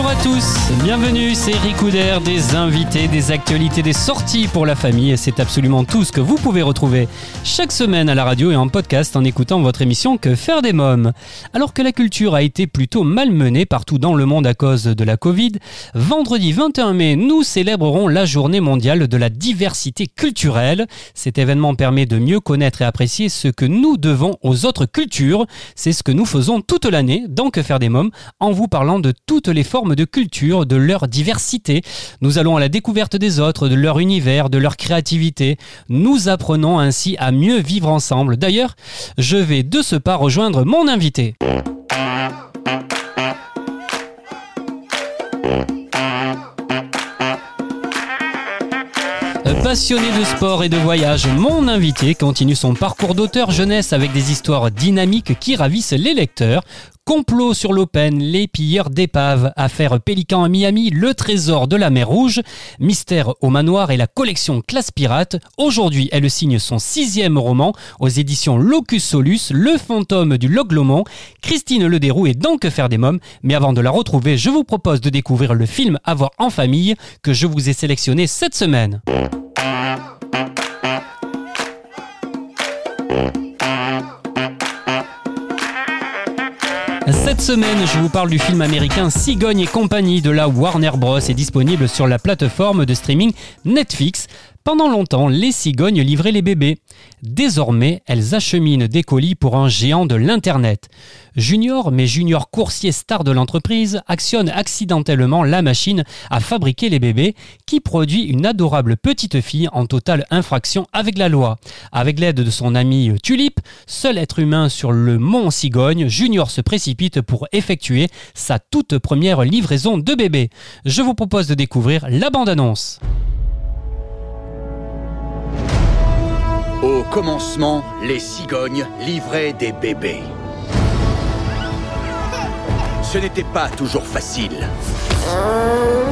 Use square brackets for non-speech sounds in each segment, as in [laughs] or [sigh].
Bonjour à tous, bienvenue, c'est Eric Couder, des invités, des actualités, des sorties pour la famille et c'est absolument tout ce que vous pouvez retrouver chaque semaine à la radio et en podcast en écoutant votre émission Que faire des mômes. Alors que la culture a été plutôt malmenée partout dans le monde à cause de la Covid, vendredi 21 mai, nous célébrerons la journée mondiale de la diversité culturelle. Cet événement permet de mieux connaître et apprécier ce que nous devons aux autres cultures. C'est ce que nous faisons toute l'année dans Que faire des mômes en vous parlant de toutes les formes de culture, de leur diversité. Nous allons à la découverte des autres, de leur univers, de leur créativité. Nous apprenons ainsi à mieux vivre ensemble. D'ailleurs, je vais de ce pas rejoindre mon invité. Passionné de sport et de voyage, mon invité continue son parcours d'auteur jeunesse avec des histoires dynamiques qui ravissent les lecteurs. Complot sur l'Open, les pilleurs d'épaves, affaire Pélican à Miami, le trésor de la mer Rouge, mystère au manoir et la collection Classe Pirate. Aujourd'hui, elle signe son sixième roman aux éditions Locus Solus, Le fantôme du Logloman. Christine Lederoux est donc faire des mômes, mais avant de la retrouver, je vous propose de découvrir le film À voir en famille que je vous ai sélectionné cette semaine. Cette semaine, je vous parle du film américain Cigogne et compagnie de la Warner Bros. est disponible sur la plateforme de streaming Netflix. Pendant longtemps, les cigognes livraient les bébés. Désormais, elles acheminent des colis pour un géant de l'Internet. Junior, mais Junior coursier star de l'entreprise, actionne accidentellement la machine à fabriquer les bébés qui produit une adorable petite fille en totale infraction avec la loi. Avec l'aide de son ami Tulip, seul être humain sur le mont Cigogne, Junior se précipite pour effectuer sa toute première livraison de bébés. Je vous propose de découvrir la bande-annonce. Au commencement, les cigognes livraient des bébés. Ce n'était pas toujours facile.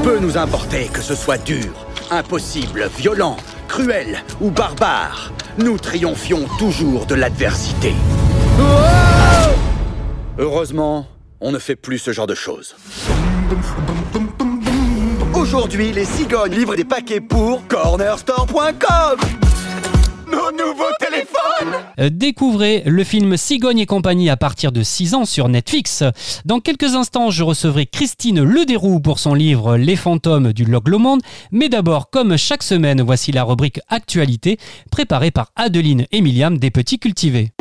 Peu nous importait que ce soit dur, impossible, violent, cruel ou barbare. Nous triomphions toujours de l'adversité. Heureusement, on ne fait plus ce genre de choses. Aujourd'hui, les cigognes livrent des paquets pour cornerstore.com nos nouveaux téléphones Euh, Découvrez le film Cigogne et compagnie à partir de 6 ans sur Netflix. Dans quelques instants, je recevrai Christine Lederoux pour son livre Les fantômes du Loglomonde. Mais d'abord, comme chaque semaine, voici la rubrique Actualité préparée par Adeline et des Petits Cultivés.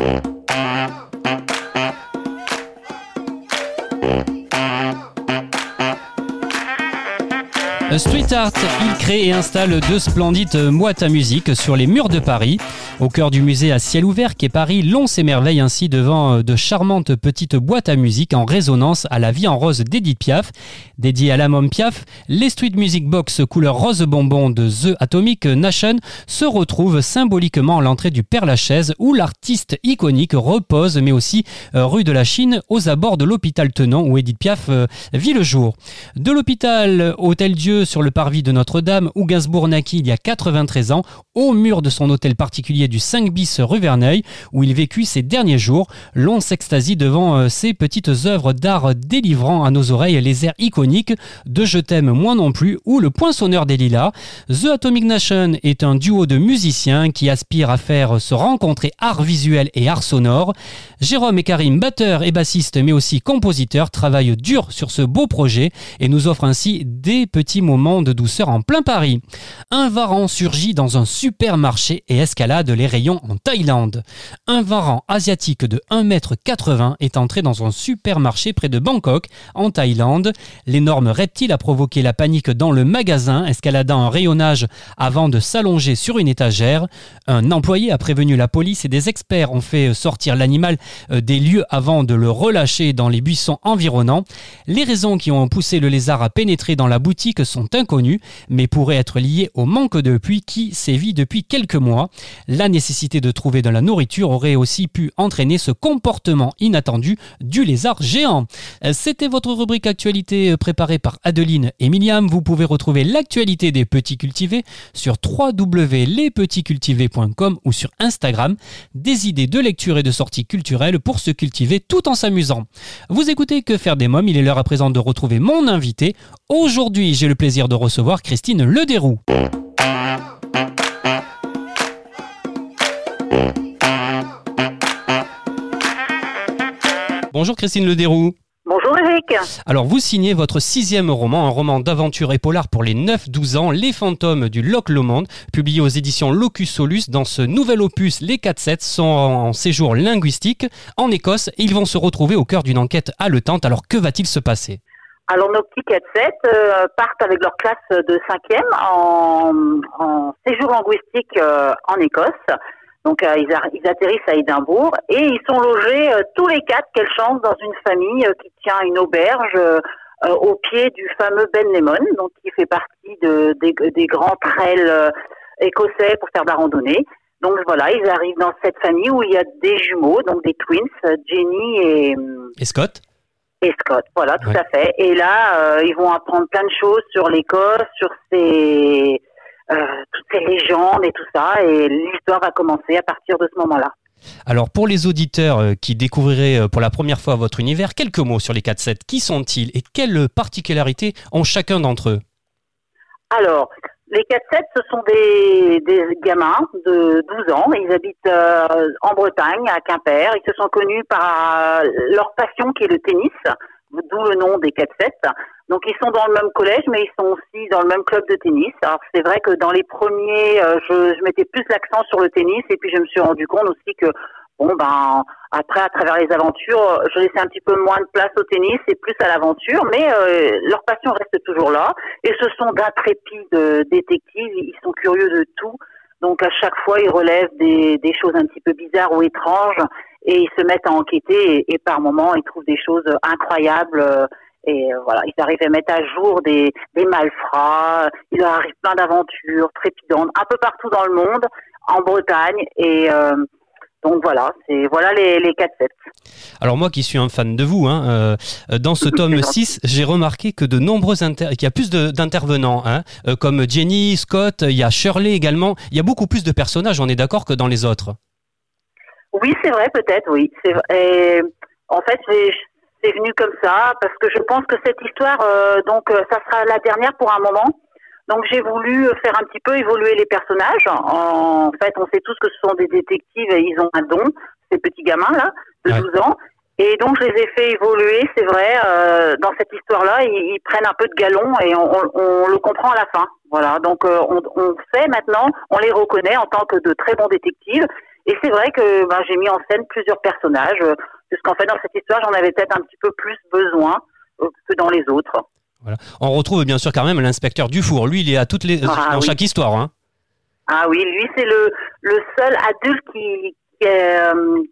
Street Art, il crée et installe deux splendides moites à musique sur les murs de Paris. Au cœur du musée à ciel ouvert qu'est Paris, l'on s'émerveille ainsi devant de charmantes petites boîtes à musique en résonance à la vie en rose d'Edith Piaf. Dédié à la môme Piaf, les Street Music Box couleur rose bonbon de The Atomic Nation se retrouvent symboliquement à l'entrée du Père Lachaise où l'artiste iconique repose, mais aussi euh, rue de la Chine aux abords de l'hôpital Tenon où Edith Piaf euh, vit le jour. De l'hôpital Hôtel Dieu sur le parvis de Notre-Dame où Gainsbourg naquit il y a 93 ans, au mur de son hôtel particulier du 5 bis rue Verneuil où il vécut ses derniers jours, l'on s'extasie devant euh, ces petites œuvres d'art délivrant à nos oreilles les airs iconiques de Je t'aime moi non plus ou Le Poinçonneur des Lilas. The Atomic Nation est un duo de musiciens qui aspirent à faire se rencontrer art visuel et art sonore. Jérôme et Karim, batteurs et bassistes mais aussi compositeurs, travaillent dur sur ce beau projet et nous offrent ainsi des petits moments de douceur en plein Paris. Un varan surgit dans un supermarché et escalade les rayons en Thaïlande. Un varan asiatique de 1m80 est entré dans un supermarché près de Bangkok, en Thaïlande. L'énorme reptile a provoqué la panique dans le magasin, escaladant un rayonnage avant de s'allonger sur une étagère. Un employé a prévenu la police et des experts ont fait sortir l'animal euh, des lieux avant de le relâcher dans les buissons environnants. Les raisons qui ont poussé le lézard à pénétrer dans la boutique sont sont inconnus, mais pourraient être liés au manque de pluie qui sévit depuis quelques mois. La nécessité de trouver de la nourriture aurait aussi pu entraîner ce comportement inattendu du lézard géant. C'était votre rubrique actualité préparée par Adeline et Miliam. Vous pouvez retrouver l'actualité des petits cultivés sur www.lespetitscultivés.com ou sur Instagram. Des idées de lecture et de sorties culturelles pour se cultiver tout en s'amusant. Vous écoutez Que faire des mômes Il est l'heure à présent de retrouver mon invité. Aujourd'hui, j'ai le plaisir de recevoir Christine Lederoux. Bonjour Christine Lederoux. Bonjour Eric. Alors vous signez votre sixième roman, un roman d'aventure et polar pour les 9-12 ans, Les fantômes du Loch Lomond, publié aux éditions Locus Solus. Dans ce nouvel opus, les 4-7 sont en séjour linguistique en Écosse et ils vont se retrouver au cœur d'une enquête haletante. Alors que va-t-il se passer? Alors nos petits 4-7 euh, partent avec leur classe de 5e en, en séjour linguistique euh, en Écosse. Donc euh, ils, ils, atterrissent à Édimbourg et ils sont logés euh, tous les quatre, quelle chance, dans une famille euh, qui tient une auberge au pied du fameux Ben Lemon, donc qui fait partie de, des, des grands trails écossais pour faire de la randonnée. Donc voilà, ils arrivent dans cette famille où il y a des jumeaux, donc des twins, Jenny et, et Scott? Et Scott, voilà, tout à fait. Et là, ils vont apprendre plein de choses sur l'Écosse, sur ses euh, toutes ces légendes et tout ça, et l'histoire va commencer à partir de ce moment-là. Alors pour les auditeurs euh, qui découvriraient euh, pour la première fois votre univers, quelques mots sur les 4-7. Qui sont-ils et quelles particularités ont chacun d'entre eux? Alors, les 4-7, ce sont des, des, gamins de 12 ans. Ils habitent en Bretagne, à Quimper. Ils se sont connus par leur passion qui est le tennis, d'où le nom des 4-7. Donc ils sont dans le même collège, mais ils sont aussi dans le même club de tennis. Alors c'est vrai que dans les premiers, euh, je, je, mettais plus l'accent sur le tennis, et puis je me suis rendu compte aussi que bon ben après à travers les aventures, je laissais un petit peu moins de place au tennis et plus à l'aventure, mais euh, leur passion reste toujours là. Et ce sont d'intrépides détectives, ils sont curieux de tout. Donc à chaque fois, ils relèvent des, des choses un petit peu bizarres ou étranges et ils se mettent à enquêter et, et par moments ils trouvent des choses incroyables euh, et euh, voilà, ils arrivent à mettre à jour des, des malfrats, il leur arrive plein d'aventures trépidantes un peu partout dans le monde, en Bretagne et euh, donc voilà, c'est voilà les, les 4 7 Alors moi qui suis un fan de vous, hein, euh, dans ce [laughs] tome 6, j'ai remarqué que de nombreux inter qu'il y a plus d'intervenants, hein, comme Jenny, Scott, il y a Shirley également, il y a beaucoup plus de personnages, on est d'accord, que dans les autres. Oui, c'est vrai, peut-être, oui. Et, en fait, c'est venu comme ça parce que je pense que cette histoire, euh, donc, euh, ça sera la dernière pour un moment. Donc, j'ai voulu faire un petit peu évoluer les personnages. En fait, on sait tous que ce sont des détectives et ils ont un don, ces petits gamins là, de 12 ans. Et donc, je les ai fait évoluer, c'est vrai, euh, dans cette histoire-là, ils, prennent un peu de galon et on, on, le comprend à la fin. Voilà, donc on, on sait maintenant, on les reconnaît en tant que de très bons détectives. Et c'est vrai que ben, j'ai mis en scène plusieurs personnages puisqu'en fait dans cette histoire j'en avais peut-être un petit peu plus besoin euh, que dans les autres. Voilà. On retrouve bien sûr quand même l'inspecteur Dufour. Lui, il est à toutes les ah dans chaque histoire. Hein. Ah oui, lui c'est le, le seul adulte qui, euh,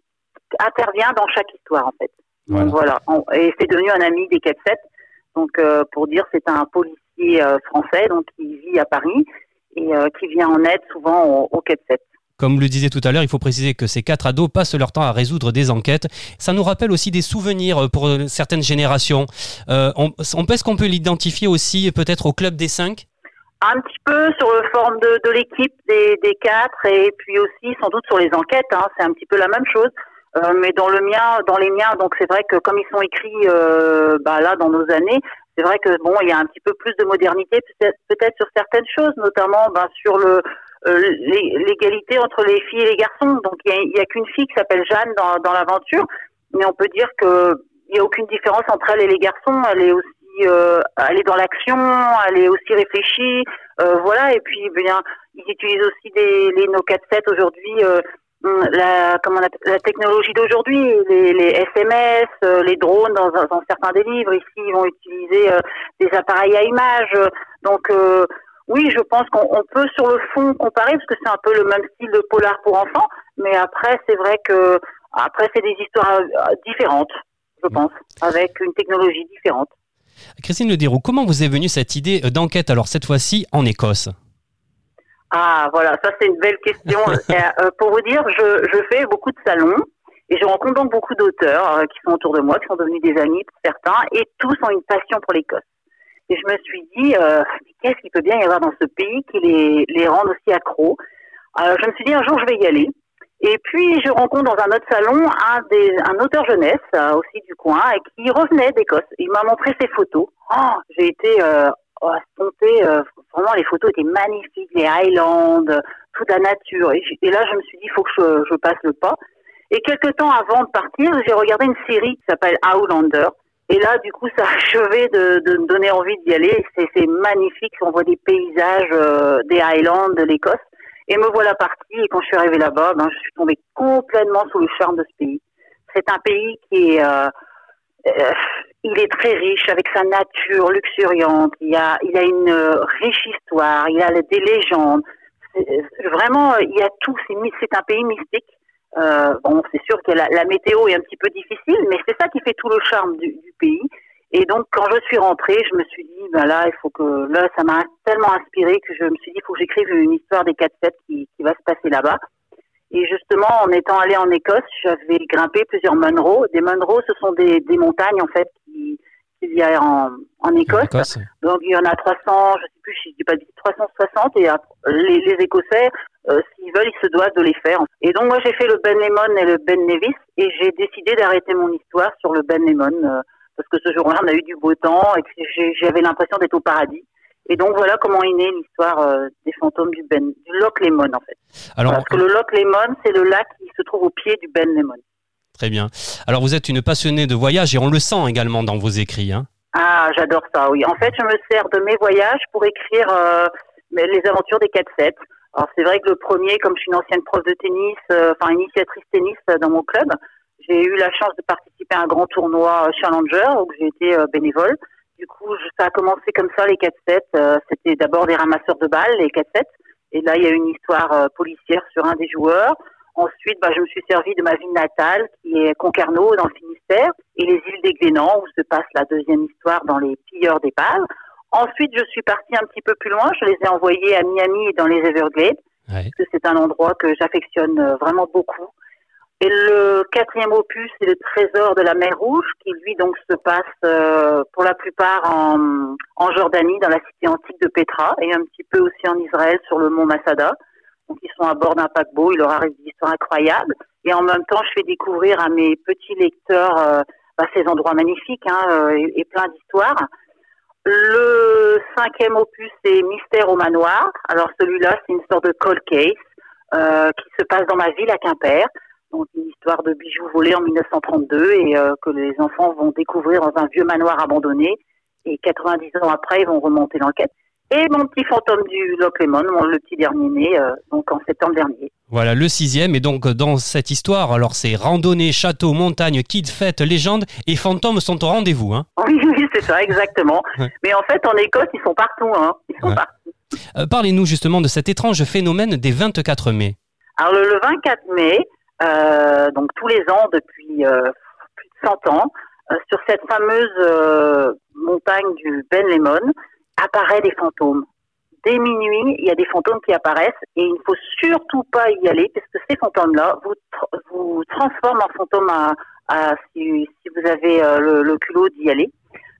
intervient dans chaque histoire en fait. Voilà. Donc, voilà. et c'est devenu un ami des 4-7. Donc euh, pour dire, c'est un policier français donc qui vit à Paris et qui vient en aide souvent au, au 4-7. Comme le disait tout à l'heure, il faut préciser que ces quatre ados passent leur temps à résoudre des enquêtes. Ça nous rappelle aussi des souvenirs pour certaines générations. Euh, Est-ce qu'on peut l'identifier aussi peut-être au club des cinq? Un petit peu sur le forme de, l'équipe des, quatre et puis aussi sans doute sur les enquêtes. Hein, c'est un petit peu la même chose. Euh, mais dans le mien, dans les miens, donc c'est vrai que comme ils sont écrits euh, bah là dans nos années, c'est vrai que bon, il y a un petit peu plus de modernité peut-être sur certaines choses, notamment ben, sur le euh, l'égalité entre les filles et les garçons. Donc il n'y a, qu'une fille qui s'appelle Jeanne dans, dans l'aventure, mais on peut dire que il n'y a aucune différence entre elle et les garçons. Elle est aussi, euh, elle est dans l'action, elle est aussi réfléchie, euh, voilà. Et puis bien, ils utilisent aussi des les No 4-7 aujourd'hui. Euh, la comment la technologie d'aujourd'hui, les, les, SMS, euh, les drones dans, dans, certains des livres. Ici, ils vont utiliser des appareils à images. Donc oui, je pense qu'on peut sur le fond comparer parce que c'est un peu le même style de polar pour enfants, mais après c'est vrai que après c'est des histoires euh, différentes, je pense, avec une technologie différente. Christine Lederoux, comment vous est venue cette idée d'enquête, alors cette fois-ci en Écosse? Ah, voilà, ça c'est une belle question. [laughs] Euh, pour vous dire, je, je, fais beaucoup de salons et je rencontre donc beaucoup d'auteurs qui sont autour de moi, qui sont devenus des amis pour certains, et tous ont une passion pour l'Écosse. Et je me suis dit, euh, qu'est-ce qu'il peut bien y avoir dans ce pays qui les, les rende aussi accros? Alors je me suis dit, un jour, je vais y aller. Et puis, je rencontre dans un autre salon un, des, un auteur jeunesse, euh, aussi du coin, et qui revenait d'Écosse. Il m'a montré ses photos. Oh, j'ai été euh, oh, euh, vraiment, les photos étaient magnifiques, les Highlands, toute la nature. Et, là, je me suis dit, il faut que je, je passe le pas. Et quelques temps avant de partir, j'ai regardé une série qui s'appelle Outlander. Et là, du coup, ça a achevé de, de me donner envie d'y aller. C'est magnifique. On voit des paysages euh, des Highlands, de l'Écosse. Et me voilà partie. Et quand je suis arrivée là-bas, ben, je suis tombée complètement sous le charme de ce pays. C'est un pays qui est, euh, euh, il est très riche avec sa nature luxuriante. Il a, il a une riche histoire. Il a des légendes. Vraiment, il y a tout. C'est un pays mystique. Euh, bon, c'est sûr que la, météo est un petit peu difficile, mais c'est ça qui fait tout le charme du, pays. Et donc, quand je suis rentrée, je me suis dit, ben là, il faut que, là, ça m'a tellement inspiré que je me suis dit, il faut que j'écrive une histoire des 4-7 qui, qui va se passer là-bas. Et justement, en étant allée en Écosse, j'avais grimpé plusieurs Munro. Des Munro, ce sont des, des montagnes, en fait, qui, qu'il y a en, en Écosse. Donc, il y en a 300, je sais plus, je dis pas 360, et les, les Écossais, euh, s'ils veulent, ils se doivent de les faire. Et donc moi j'ai fait le Ben Lemon et le Ben Nevis et j'ai décidé d'arrêter mon histoire sur le Ben Lemon euh, parce que ce jour-là on a eu du beau temps et que j'avais l'impression d'être au paradis. Et donc voilà comment est née l'histoire euh, des fantômes du Ben, du Loch Lemon en fait. Alors, parce que le Loch Lemon c'est le lac qui se trouve au pied du Ben Lemon. Très bien. Alors vous êtes une passionnée de voyage et on le sent également dans vos écrits. Hein ah j'adore ça oui. En fait je me sers de mes voyages pour écrire les aventures des 4-7. Alors c'est vrai que le premier, comme je suis une ancienne prof de tennis, euh, enfin initiatrice tennis euh, dans mon club, j'ai eu la chance de participer à un grand tournoi euh, Challenger où j'ai été bénévole. Du coup, ça a commencé comme ça les 4-7. C'était d'abord des ramasseurs de balles, les 4-7. Et là, il y a une histoire policière sur un des joueurs. Ensuite, bah, je me suis servi de ma ville natale, qui est Concarneau, dans le Finistère, et les îles des Glénans, où se passe la deuxième histoire dans les pilleurs d'épaves. Ensuite, je suis partie un petit peu plus loin. Je les ai envoyés à Miami et dans les Everglades. Parce que c'est un endroit que j'affectionne euh, vraiment beaucoup. Et le quatrième opus, c'est le trésor de la mer Rouge, qui lui donc se passe euh, pour la plupart en, Jordanie, dans la cité antique de Petra, et un petit peu aussi en Israël sur le mont Masada. Donc ils sont à bord d'un paquebot, il leur arrive des histoires incroyables. Et en même temps, je fais découvrir à mes petits lecteurs euh, bah, ces endroits magnifiques hein, et, et plein d'histoires. Le cinquième opus, c'est Mystère au manoir. Alors celui-là, c'est une sorte de cold case euh, qui se passe dans ma ville à Quimper. Donc une histoire de bijoux volés en 1932 et euh, que les enfants vont découvrir dans un vieux manoir abandonné. Et 90 ans après, ils vont remonter l'enquête. Et mon petit fantôme du Loch Lemon, le petit dernier né, euh, donc en septembre dernier. Voilà, le sixième. Et donc, dans cette histoire, alors c'est randonnée, château, montagne, kid, fête, légende et fantômes sont au rendez-vous. Hein [laughs] oui, oui, c'est ça, exactement. [laughs] Mais en fait, en Écosse, ils sont partout. Hein. Ils sont partout. Euh, parlez-nous justement de cet étrange phénomène des 24 mai. Alors, le, 24 mai, donc tous les ans depuis plus de 100 ans, sur cette fameuse montagne du Ben Lemon, apparaît des fantômes. Dès minuit, il y a des fantômes qui apparaissent et il ne faut surtout pas y aller parce que ces fantômes-là vous, vous transforment en fantôme à, si, si, vous avez euh, le, le, culot d'y aller.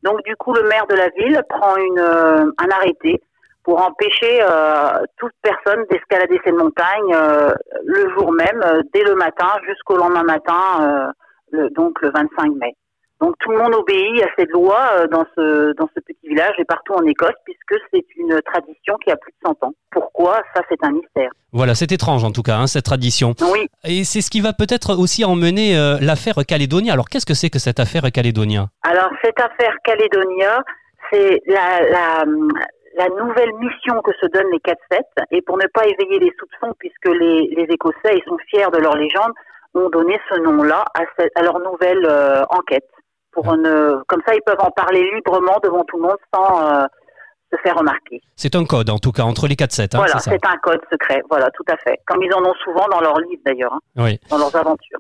Donc du coup, le maire de la ville prend une, euh, un arrêté pour empêcher euh, toute personne d'escalader cette montagne euh, le jour même, dès le matin jusqu'au lendemain matin, le, donc le 25 mai. Donc tout le monde obéit à cette loi euh, dans ce dans ce petit village et partout en Écosse puisque c'est une tradition qui a plus de 100 ans. Pourquoi? Ça c'est un mystère. Voilà, c'est étrange en tout cas hein, cette tradition. Oui. Et c'est ce qui va peut-être aussi emmener euh, l'affaire Calédonia. Alors qu'est-ce que c'est que cette affaire Calédonia? Alors cette affaire Calédonia, c'est la, la la nouvelle mission que se donnent les 4-7 et pour ne pas éveiller les soupçons puisque les, les Écossais ils sont fiers de leur légende ont donné ce nom-là à, à, leur nouvelle euh, enquête. Pour comme ça ils peuvent en parler librement devant tout le monde sans euh, se remarquer. C'est un code en tout cas entre les 4-7. Hein, voilà, c'est un code secret, voilà, tout à fait. Comme ils en ont souvent dans leurs livres d'ailleurs, hein, oui. dans leurs aventures.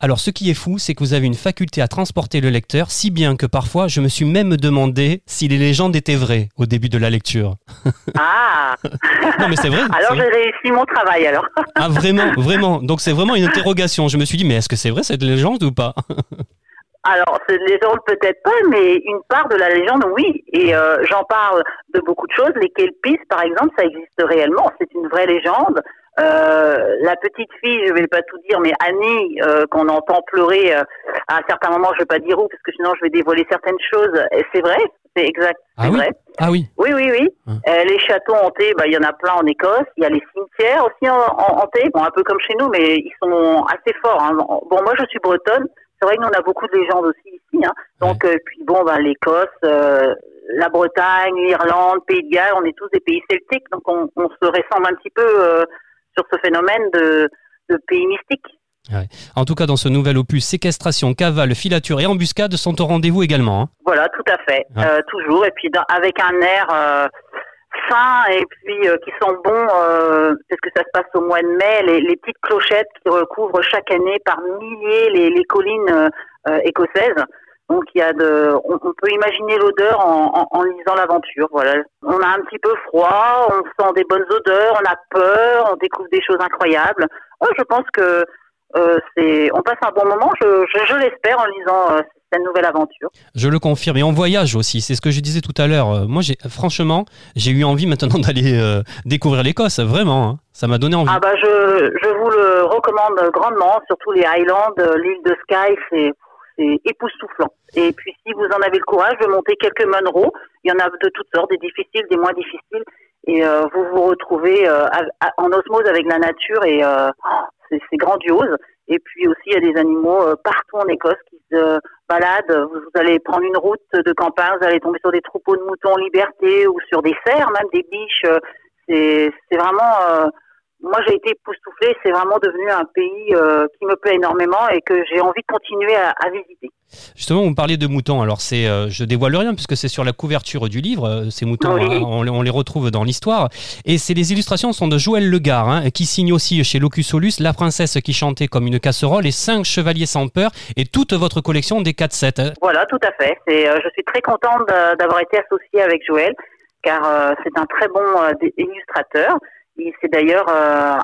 Alors ce qui est fou, c'est que vous avez une faculté à transporter le lecteur, si bien que parfois je me suis même demandé si les légendes étaient vraies au début de la lecture. Ah [laughs] [laughs] Non mais c'est vrai. Alors j'ai réussi mon travail alors. Ah vraiment, [laughs] vraiment. Donc c'est vraiment une interrogation. Je me suis dit mais est-ce que c'est vrai cette légende ou pas? Alors, cette légende peut-être pas, mais une part de la légende, oui. Et euh, j'en parle de beaucoup de choses. Les Kelpies, par exemple, ça existe réellement. C'est une vraie légende. Euh, la petite fille, je vais pas tout dire, mais Annie, euh, qu'on entend pleurer euh, à un certain moment, je vais pas dire où, parce que sinon je vais dévoiler certaines choses. C'est vrai, c'est exact, c'est Ah oui. Ah oui. Oui, oui, oui. Hein. Euh, les châteaux hantés, bah, il y en a plein en Écosse. Il y a les cimetières aussi en, en- hantés, bon, un peu comme chez nous, mais ils sont assez forts. hein. Bon, moi, je suis bretonne. C'est vrai que nous, on a beaucoup de légendes aussi ici. Hein. Donc, euh, puis bon, bah, l'Écosse, euh, la Bretagne, l'Irlande, Pays de Galles, on est tous des pays celtiques. Donc, on, on se ressemble un petit peu euh, sur ce phénomène de, de pays mystiques. En tout cas, dans ce nouvel opus, séquestration, cavale, filature et embuscade sont au rendez-vous également. hein. Voilà, tout à fait. Euh, toujours. Et puis dans- avec un air euh, fin et puis euh, qui sent bon, euh, que ça se passe au mois de mai, les, les petites clochettes qui recouvrent chaque année par milliers les, les collines euh, écossaises. Donc il y a de, on, on peut imaginer l'odeur en, en, en lisant l'aventure. Voilà, on a un petit peu froid, on sent des bonnes odeurs, on a peur, on découvre des choses incroyables. Ouais, je pense que euh, c'est, on passe un bon moment. Je, je, je l'espère en lisant euh, cette nouvelle aventure. Je le confirme. Et on voyage aussi. C'est ce que je disais tout à l'heure. Euh, Moi, j'ai, franchement, j'ai eu envie maintenant [laughs] d'aller euh, découvrir l'Écosse. Vraiment. hein. Ça m'a donné envie. Ah bah je, je vous le recommande grandement, surtout les Highlands, l'île de Skye, c'est c'est époustouflant. Et puis si vous en avez le courage de monter quelques Munro, il y en a de toutes sortes, des difficiles, des moins difficiles, et vous vous retrouvez en osmose avec la nature et c'est grandiose. Et puis aussi il y a des animaux euh, partout en Écosse qui se baladent. Vous, allez prendre une route de campagne, vous allez tomber sur des troupeaux de moutons en liberté ou sur des cerfs, même des biches. euh, c'est vraiment euh, moi j'ai été époustouflée, c'est vraiment devenu un pays qui me plaît énormément et que j'ai envie de continuer à visiter. Justement, vous me parliez de moutons. Alors, c'est, euh, je dévoile rien puisque c'est sur la couverture du livre. Euh, Ces moutons, Oui. hein, on, les- on les retrouve dans l'histoire. Et c'est les illustrations sont de Joël Legard, hein, qui signe aussi chez Locus Solus La princesse qui chantait comme une casserole et Cinq chevaliers sans peur et toute votre collection des 4-7. hein. Voilà, tout à fait. C'est, euh, je suis très contente d'a- d'avoir été associée avec Joël car euh, c'est un très bon euh, illustrateur. Il c'est d'ailleurs, euh,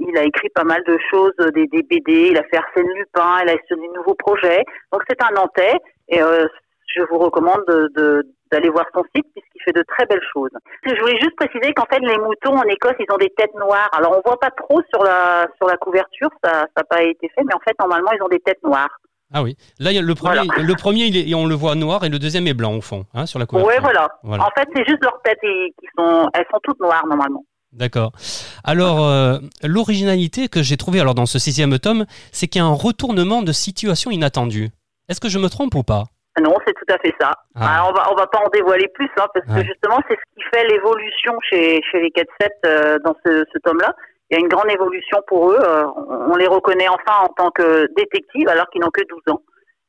il a écrit pas mal de choses, euh, des, des BD, il a fait Arsène Lupin, il a sur des nouveaux projets. Donc c'est un Nantais et euh, je vous recommande de- de- d'aller voir son site puisqu'il fait de très belles choses. Je voulais juste préciser qu'en fait les moutons en Écosse ils ont des têtes noires. Alors on voit pas trop sur la sur la couverture, ça n'a pas été fait, mais en fait normalement ils ont des têtes noires. Ah oui. Là, le premier, Voilà. le premier il est- on le voit noir et le deuxième est blanc au fond, hein, sur la couverture. Ouais voilà. Voilà. En fait c'est juste leurs têtes et- qui sont, elles sont toutes noires normalement. D'accord. Alors, euh, l'originalité que j'ai trouvée alors dans ce sixième tome, c'est qu'il y a un retournement de situation inattendue. Est-ce que je me trompe ou pas? Non, c'est tout à fait ça. Ah. Alors, on va on va pas en dévoiler plus, hein, parce Ouais. que justement, c'est ce qui fait l'évolution chez, chez les 4-7 euh, dans ce, ce tome-là. Il y a une grande évolution pour eux. euh, on on les reconnaît enfin en tant que détectives, alors qu'ils n'ont que 12 ans.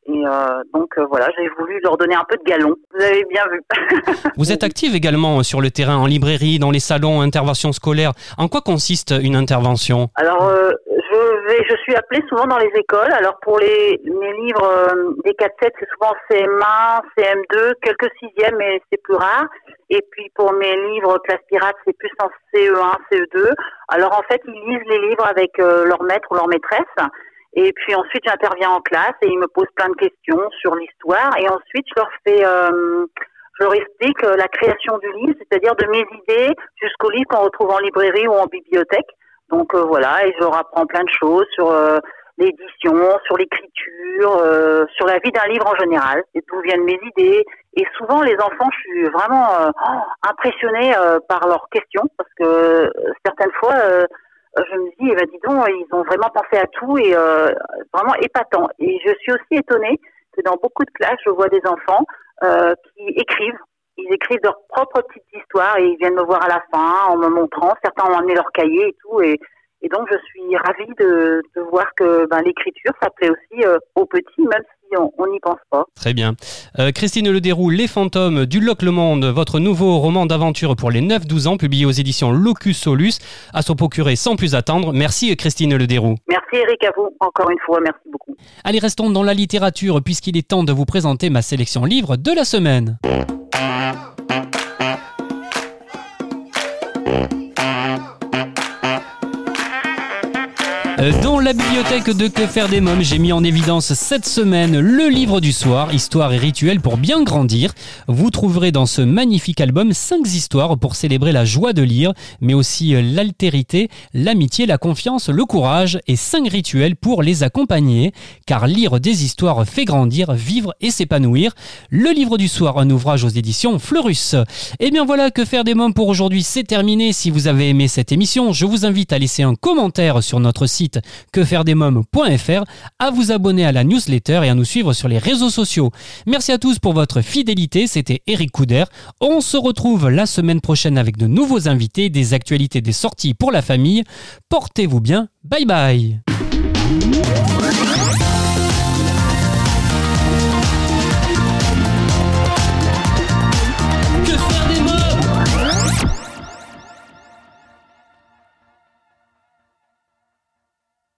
Et euh, donc euh, voilà, j'ai voulu leur donner un peu de galon. Vous avez bien vu. [laughs] Vous êtes active également sur le terrain, en librairie, dans les salons, interventions scolaires. En quoi consiste une intervention? Alors, euh, je vais, je suis appelée souvent dans les écoles. Alors pour les mes livres euh, des 4-7, c'est souvent CM1, CM2, quelques sixièmes, mais c'est plus rare. Et puis pour mes livres classe pirate, c'est plus en CE1, CE2. Alors en fait, ils lisent les livres avec euh, leur maître ou leur maîtresse. Et puis ensuite, j'interviens en classe et ils me posent plein de questions sur l'histoire. Et ensuite, je leur fais, euh, je leur explique euh, la création du livre, c'est-à-dire de mes idées jusqu'au livre qu'on retrouve en librairie ou en bibliothèque. Donc euh, voilà, et je leur apprends plein de choses sur euh, l'édition, sur l'écriture, euh, sur la vie d'un livre en général, et d'où viennent mes idées. Et souvent, les enfants, je suis vraiment euh, impressionnée par leurs questions, parce que certaines fois, je me dis, eh ben, dis donc, ils ont vraiment pensé à tout et euh, vraiment épatant. Et je suis aussi étonnée que dans beaucoup de classes, je vois des enfants euh, qui écrivent ils écrivent leurs propres petites histoires et ils viennent me voir à la fin en me montrant. Certains ont amené leur cahier et tout. Et, et donc, je suis ravie de, de voir que ben, l'écriture, ça plaît aussi euh, aux petits, même si on n'y pense pas. Très bien. Euh, Christine Lederoux, Les fantômes du Loc Le Monde, votre nouveau roman d'aventure pour les 9-12 ans, publié aux éditions Locus Solus, à se procurer sans plus attendre. Merci Christine Lederoux. Merci Eric, à vous encore une fois, merci beaucoup. Allez, restons dans la littérature puisqu'il est temps de vous présenter ma sélection livre de la semaine. Dans la bibliothèque de Que faire des mômes, j'ai mis en évidence cette semaine le livre du soir, Histoire et rituel pour bien grandir. Vous trouverez dans ce magnifique album cinq histoires pour célébrer la joie de lire, mais aussi euh, l'altérité, l'amitié, la confiance, le courage et cinq rituels pour les accompagner. Car lire des histoires fait grandir, vivre et s'épanouir. Le livre du soir, un ouvrage aux éditions Fleurus. Et eh bien voilà, Que faire des mômes pour aujourd'hui, c'est terminé. Si vous avez aimé cette émission, je vous invite à laisser un commentaire sur notre site quefairedesmoms.fr, à vous abonner à la newsletter et à nous suivre sur les réseaux sociaux. Merci à tous pour votre fidélité, c'était Eric Couder. On se retrouve la semaine prochaine avec de nouveaux invités, des actualités, des sorties pour la famille. Portez-vous bien, bye bye